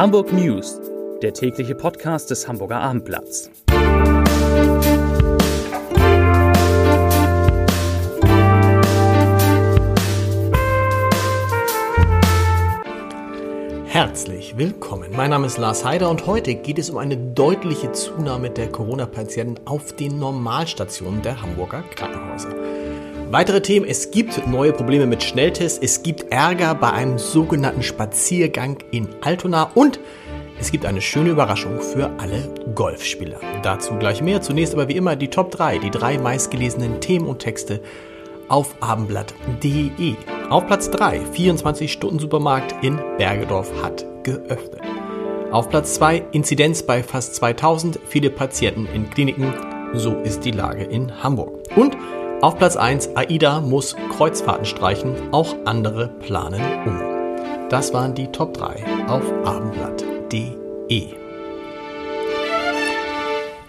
Hamburg News, der tägliche Podcast des Hamburger Abendblatts. Herzlich willkommen. Mein Name ist Lars Heider und heute geht es um eine deutliche Zunahme der Corona-Patienten auf den Normalstationen der Hamburger Krankenhäuser. Weitere Themen, es gibt neue Probleme mit Schnelltests, es gibt Ärger bei einem sogenannten Spaziergang in Altona und es gibt eine schöne Überraschung für alle Golfspieler. Dazu gleich mehr. Zunächst aber wie immer die Top 3, die drei meistgelesenen Themen und Texte auf abendblatt.de. Auf Platz 3, 24-Stunden-Supermarkt in Bergedorf hat geöffnet. Auf Platz 2, Inzidenz bei fast 2000, viele Patienten in Kliniken. So ist die Lage in Hamburg. Und auf Platz 1, AIDA muss Kreuzfahrten streichen, auch andere planen um. Das waren die Top 3 auf abendblatt.de.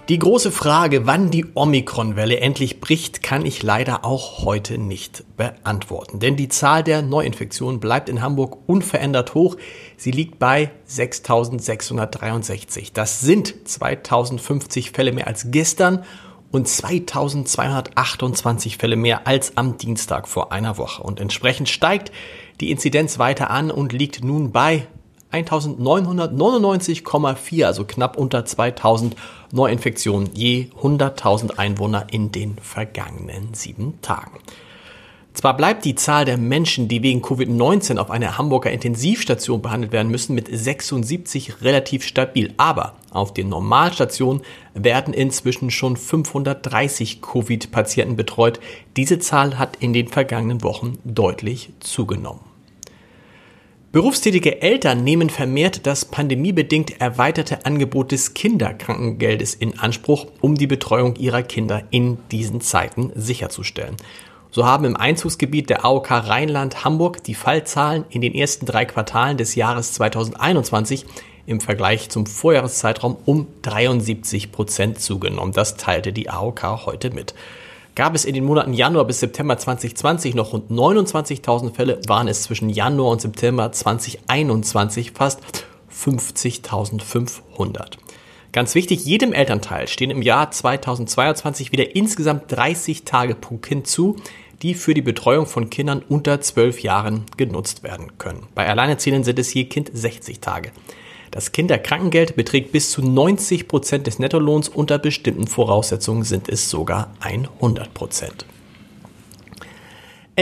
Die große Frage, wann die Omikron-Welle endlich bricht, kann ich leider auch heute nicht beantworten. Denn die Zahl der Neuinfektionen bleibt in Hamburg unverändert hoch. Sie liegt bei 6.663. Das sind 2050 Fälle mehr als gestern und 2228 Fälle mehr als am Dienstag vor einer Woche. Und entsprechend steigt die Inzidenz weiter an und liegt nun bei 1999,4, also knapp unter 2000 Neuinfektionen je 100.000 Einwohner in den vergangenen sieben Tagen. Zwar bleibt die Zahl der Menschen, die wegen Covid-19 auf einer Hamburger Intensivstation behandelt werden müssen, mit 76 relativ stabil, aber auf den Normalstationen werden inzwischen schon 530 Covid-Patienten betreut. Diese Zahl hat in den vergangenen Wochen deutlich zugenommen. Berufstätige Eltern nehmen vermehrt das pandemiebedingt erweiterte Angebot des Kinderkrankengeldes in Anspruch, um die Betreuung ihrer Kinder in diesen Zeiten sicherzustellen. So haben im Einzugsgebiet der AOK Rheinland Hamburg die Fallzahlen in den ersten drei Quartalen des Jahres 2021 im Vergleich zum Vorjahreszeitraum um 73 Prozent zugenommen. Das teilte die AOK heute mit. Gab es in den Monaten Januar bis September 2020 noch rund 29.000 Fälle, waren es zwischen Januar und September 2021 fast 50.500. Ganz wichtig, jedem Elternteil stehen im Jahr 2022 wieder insgesamt 30 Tage pro Kind zu, die für die Betreuung von Kindern unter 12 Jahren genutzt werden können. Bei Alleinerziehenden sind es je Kind 60 Tage. Das Kinderkrankengeld beträgt bis zu 90 Prozent des Nettolohns, unter bestimmten Voraussetzungen sind es sogar 100 Prozent.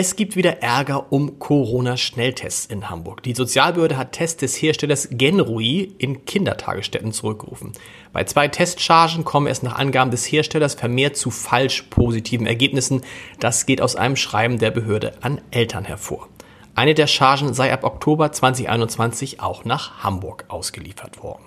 Es gibt wieder Ärger um Corona-Schnelltests in Hamburg. Die Sozialbehörde hat Tests des Herstellers Genrui in Kindertagesstätten zurückgerufen. Bei zwei Testchargen komme es nach Angaben des Herstellers vermehrt zu falsch positiven Ergebnissen. Das geht aus einem Schreiben der Behörde an Eltern hervor. Eine der Chargen sei ab Oktober 2021 auch nach Hamburg ausgeliefert worden.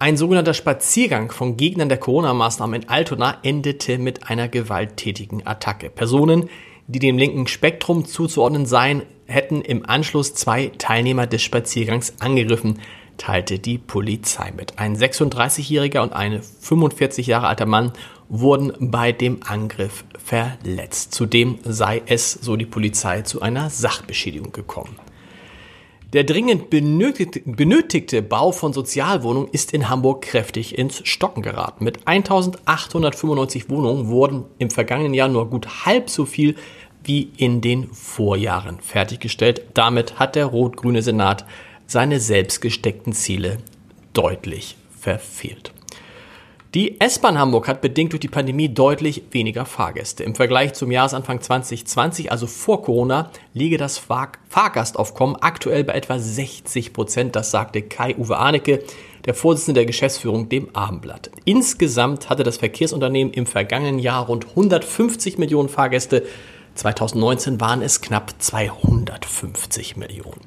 Ein sogenannter Spaziergang von Gegnern der Corona-Maßnahmen in Altona endete mit einer gewalttätigen Attacke. Personen, die dem linken Spektrum zuzuordnen seien, hätten im Anschluss zwei Teilnehmer des Spaziergangs angegriffen, teilte die Polizei mit. Ein 36-jähriger und ein 45 Jahre alter Mann wurden bei dem Angriff verletzt. Zudem sei es, so die Polizei, zu einer Sachbeschädigung gekommen. Der dringend benötigte Bau von Sozialwohnungen ist in Hamburg kräftig ins Stocken geraten. Mit 1895 Wohnungen wurden im vergangenen Jahr nur gut halb so viel wie in den Vorjahren fertiggestellt. Damit hat der rot-grüne Senat seine selbst gesteckten Ziele deutlich verfehlt. Die S-Bahn Hamburg hat bedingt durch die Pandemie deutlich weniger Fahrgäste. Im Vergleich zum Jahresanfang 2020, also vor Corona, liege das Fahr Fahrgastaufkommen aktuell bei etwa 60 Prozent. Das sagte Kai-Uwe Arnecke, der Vorsitzende der Geschäftsführung, dem Abendblatt. Insgesamt hatte das Verkehrsunternehmen im vergangenen Jahr rund 150 Millionen Fahrgäste. 2019 waren es knapp 250 Millionen.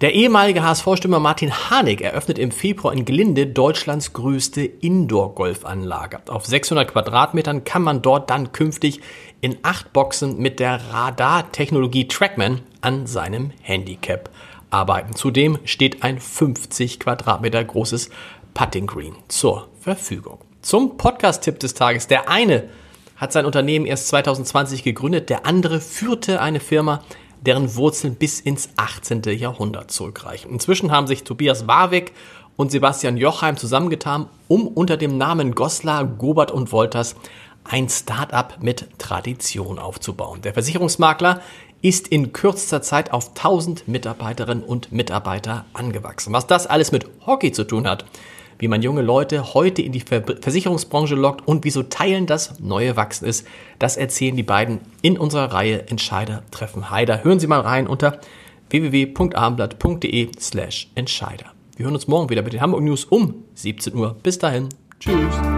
Der ehemalige HSV-Stürmer Martin Harnik eröffnet im Februar in Glinde Deutschlands größte Indoor-Golfanlage. Auf 600 Quadratmetern kann man dort dann künftig in acht Boxen mit der Radar-Technologie Trackman an seinem Handicap arbeiten. Zudem steht ein 50 Quadratmeter großes Putting Green zur Verfügung. Zum Podcast-Tipp des Tages. Der eine hat sein Unternehmen erst 2020 gegründet, der andere führte eine Firma deren Wurzeln bis ins 18. Jahrhundert zurückreichen. Inzwischen haben sich Tobias Warwick und Sebastian Jochheim zusammengetan, um unter dem Namen Goslar, Gobert und Wolters ein Start-up mit Tradition aufzubauen. Der Versicherungsmakler ist in kürzester Zeit auf 1000 Mitarbeiterinnen und Mitarbeiter angewachsen. Was das alles mit Hockey zu tun hat, wie man junge Leute heute in die Versicherungsbranche lockt und wieso Teilen das neue Wachsen ist, das erzählen die beiden in unserer Reihe Entscheider treffen Heider. Hören Sie mal rein unter www.abendblatt.de slash Entscheider. Wir hören uns morgen wieder mit den Hamburg News um 17 Uhr. Bis dahin. Tschüss.